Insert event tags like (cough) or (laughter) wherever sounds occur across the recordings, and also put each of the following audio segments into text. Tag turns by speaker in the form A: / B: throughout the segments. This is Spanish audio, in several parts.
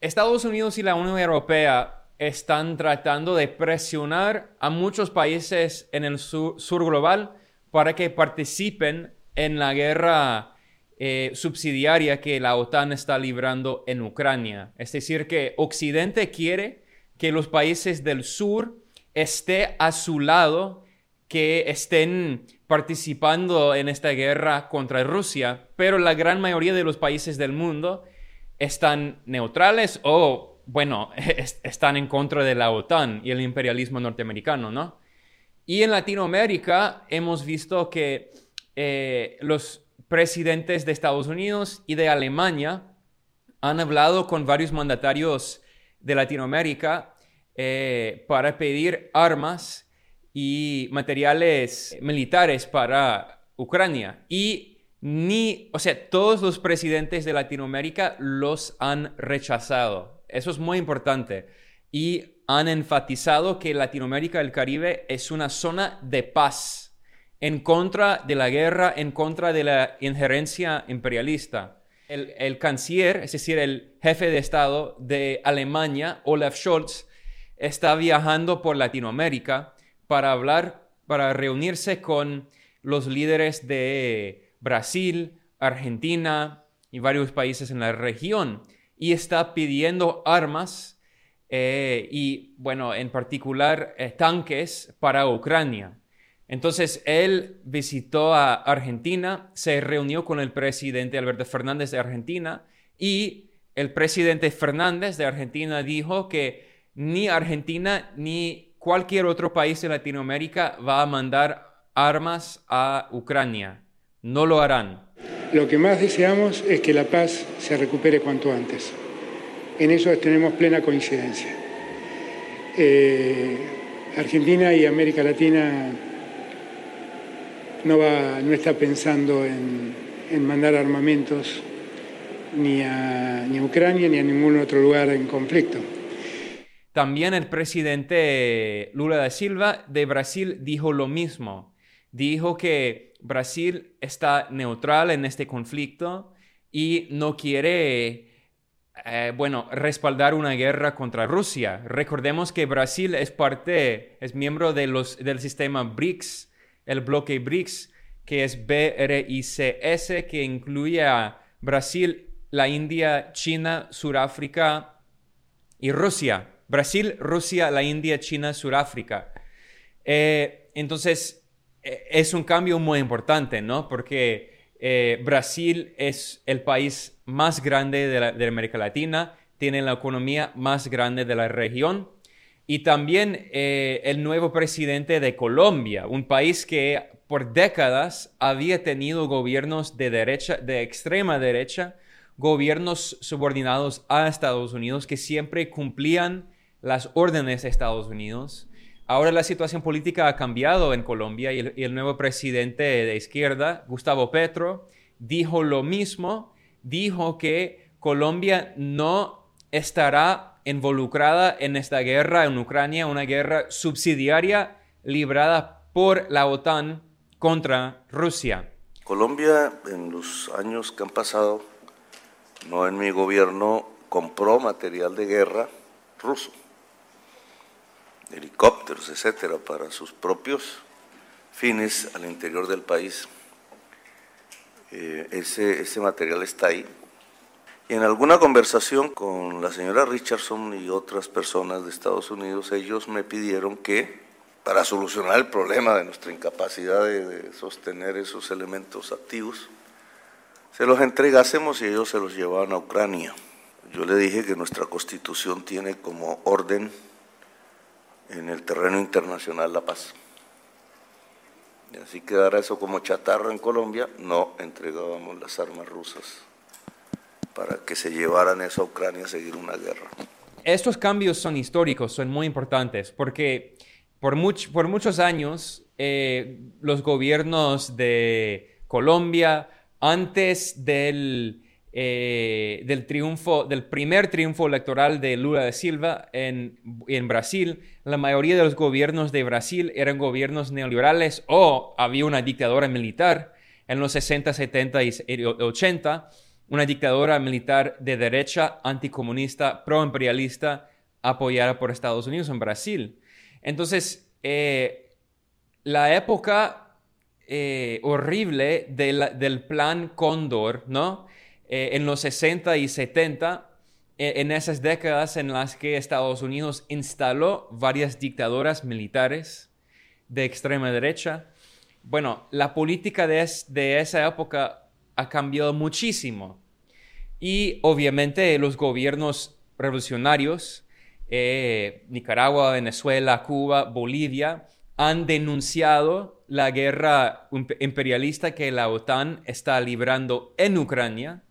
A: Estados Unidos y la Unión Europea están tratando de presionar a muchos países en el sur, global para que participen en la guerra eh, subsidiaria que la OTAN está librando en Ucrania. Es decir, que Occidente quiere que los países del sur estén a su lado, que estén participando en esta guerra contra Rusia, pero la gran mayoría de los países del mundo están neutrales o, bueno, (laughs) están en contra de la OTAN y el imperialismo norteamericano, ¿no? Y en Latinoamérica hemos visto que eh, los presidentes de Estados Unidos y de Alemania han hablado con varios mandatarios de Latinoamérica eh, para pedir armas y materiales militares para Ucrania. Y ni, o sea, todos los presidentes de Latinoamérica los han rechazado. Eso es muy importante. Y han enfatizado que Latinoamérica y el Caribe es una zona de paz en contra de la guerra, en contra de la injerencia imperialista. El, el canciller, es decir, el jefe de Estado de Alemania, Olaf Scholz, está viajando por Latinoamérica para hablar, para reunirse con los líderes de Brasil, Argentina y varios países en la región y está pidiendo armas eh, y, bueno, en particular eh, tanques para Ucrania. Entonces, él visitó a Argentina, se reunió con el presidente Alberto Fernández de Argentina y el presidente Fernández de Argentina dijo que ni Argentina ni cualquier otro país de Latinoamérica va a mandar armas a Ucrania no lo harán.
B: Lo que más deseamos es que la paz se recupere cuanto antes. En eso tenemos plena coincidencia. Eh, Argentina y América Latina no, va, no está pensando en, mandar armamentos ni a, ni a Ucrania ni a ningún otro lugar en conflicto.
A: También el presidente Lula da Silva de Brasil dijo lo mismo. Dijo que Brasil está neutral en este conflicto y no quiere, eh, bueno, respaldar una guerra contra Rusia. Recordemos que Brasil es parte, es miembro de los, del sistema BRICS, el bloque BRICS, que es BRICS, que incluye a Brasil, la India, China, Sudáfrica y Rusia. Brasil, Rusia, la India, China, Sudáfrica. Eh, entonces, es un cambio muy importante, ¿no? Porque eh, Brasil es el país más grande de, América Latina, tiene la economía más grande de la región y también eh, el nuevo presidente de Colombia, un país que por décadas había tenido gobiernos de derecha, de extrema derecha, gobiernos subordinados a Estados Unidos que siempre cumplían las órdenes de Estados Unidos Ahora la situación política ha cambiado en Colombia y el, nuevo presidente de izquierda, Gustavo Petro, dijo lo mismo, dijo que Colombia no estará involucrada en esta guerra en Ucrania, una guerra subsidiaria librada por la OTAN contra Rusia.
C: Colombia en los años que han pasado, no en mi gobierno, compró material de guerra ruso helicópteros, etcétera, para sus propios fines al interior del país. Eh, ese, ese material está ahí. Y en alguna conversación con la señora Richardson y otras personas de Estados Unidos, ellos me pidieron que, para solucionar el problema de nuestra incapacidad de sostener esos elementos activos, se los entregásemos y ellos se los llevaban a Ucrania. Yo le dije que nuestra constitución tiene como orden en el terreno internacional la paz. Y así quedara eso como chatarra en Colombia, no entregábamos las armas rusas para que se llevaran eso a Ucrania a seguir una guerra.
A: Estos cambios son históricos, son muy importantes, porque por, por muchos años eh, los gobiernos de Colombia, antes del eh, del triunfo, del primer triunfo electoral de Lula da Silva en, en, Brasil, la mayoría de los gobiernos de Brasil eran gobiernos neoliberales o había una dictadura militar en los 60, 70 y 80 una dictadura militar de derecha, anticomunista, proimperialista, apoyada por Estados Unidos en Brasil. Entonces, eh, la época eh, horrible del plan Cóndor, ¿no? Eh, en los 60 y 70, en esas décadas en las que Estados Unidos instaló varias dictaduras militares de extrema derecha, bueno, la política de, de esa época ha cambiado muchísimo. Y obviamente los gobiernos revolucionarios, eh, Nicaragua, Venezuela, Cuba, Bolivia, han denunciado la guerra imperialista que la OTAN está librando en Ucrania,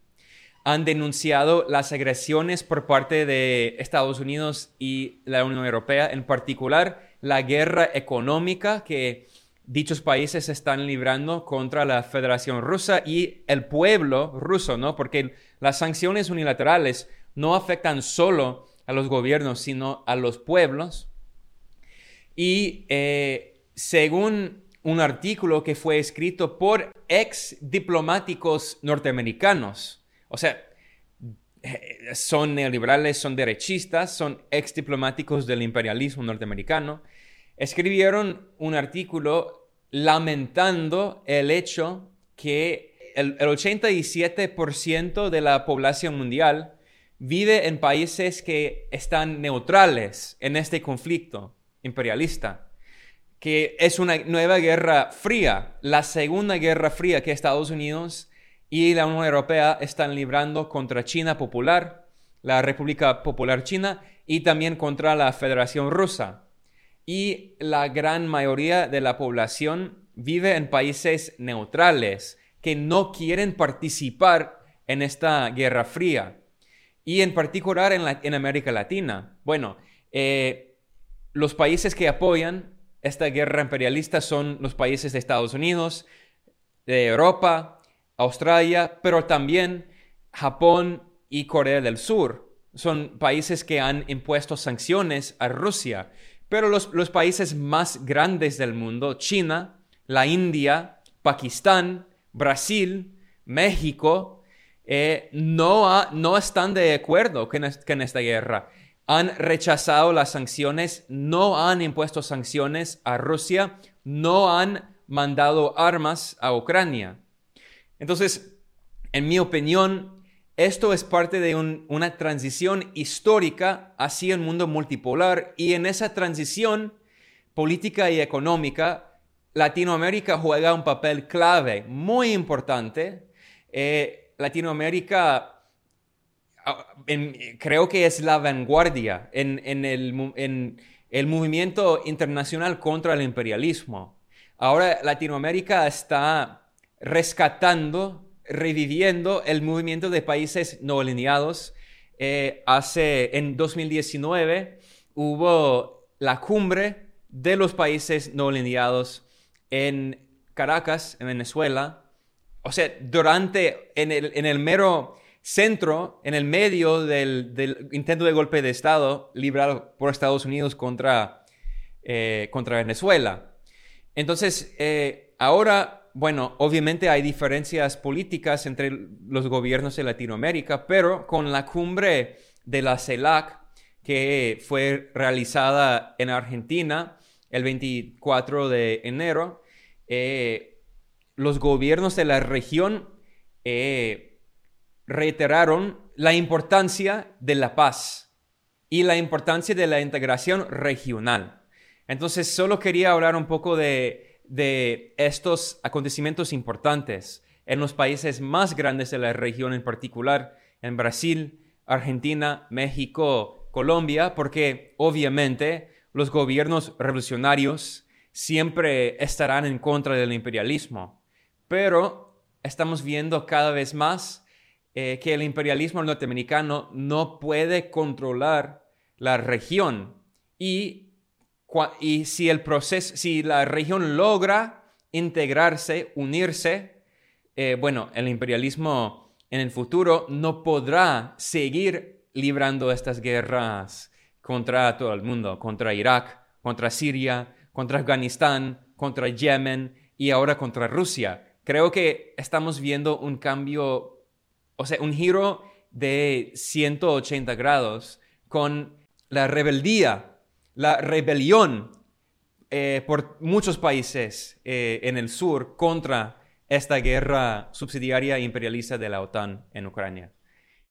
A: han denunciado las agresiones por parte de Estados Unidos y la Unión Europea, en particular la guerra económica que dichos países están librando contra la Federación Rusa y el pueblo ruso, ¿no? Porque las sanciones unilaterales no afectan solo a los gobiernos, sino a los pueblos. Y eh, según un artículo que fue escrito por ex diplomáticos norteamericanos, o sea, eh, son neoliberales, son derechistas, son ex diplomáticos del imperialismo norteamericano, escribieron un artículo lamentando el hecho que el, 87% de la población mundial vive en países que están neutrales en este conflicto imperialista, que es una nueva guerra fría, la segunda guerra fría que Estados Unidos y la Unión Europea están librando contra China Popular, la República Popular China y también contra la Federación Rusa y la gran mayoría de la población vive en países neutrales que no quieren participar en esta guerra fría y en particular en, América Latina. Bueno, eh, los países que apoyan esta guerra imperialista son los países de Estados Unidos, de Europa, Australia, pero también Japón y Corea del Sur. Son países que han impuesto sanciones a Rusia pero los, países más grandes del mundo, China, la India, Pakistán, Brasil, México, eh, no, no están de acuerdo con esta guerra. Han rechazado las sanciones, no han impuesto sanciones a Rusia, no han mandado armas a Ucrania. Entonces, en mi opinión, esto es parte de una transición histórica hacia un mundo multipolar y en esa transición política y económica, Latinoamérica juega un papel clave, muy importante. Eh, Latinoamérica ah, creo que es la vanguardia en, el, en el movimiento internacional contra el imperialismo. Ahora Latinoamérica está rescatando reviviendo el movimiento de países no alineados. Eh, hace, en 2019 hubo la cumbre de los países no alineados en Caracas, en Venezuela. O sea, durante, en el, en el mero centro, en el medio del, intento de golpe de Estado librado por Estados Unidos contra, eh, contra Venezuela. Entonces, eh, ahora bueno, obviamente hay diferencias políticas entre los gobiernos de Latinoamérica, pero con la cumbre de la CELAC que fue realizada en Argentina el 24 de enero, eh, los gobiernos de la región eh, reiteraron la importancia de la paz y la importancia de la integración regional. Entonces, solo quería hablar un poco de de estos acontecimientos importantes en los países más grandes de la región, en particular en Brasil, Argentina, México, Colombia, porque obviamente los gobiernos revolucionarios siempre estarán en contra del imperialismo. Pero estamos viendo cada vez más eh, que el imperialismo norteamericano no puede controlar la región y y si el proceso, si la región logra integrarse, unirse, eh, bueno, el imperialismo en el futuro no podrá seguir librando estas guerras contra todo el mundo, contra Irak, contra Siria, contra Afganistán, contra Yemen y ahora contra Rusia. Creo que estamos viendo un cambio o sea, un giro de 180 grados con la rebeldía, la rebelión eh, por muchos países eh, en el sur contra esta guerra subsidiaria imperialista de la OTAN en Ucrania.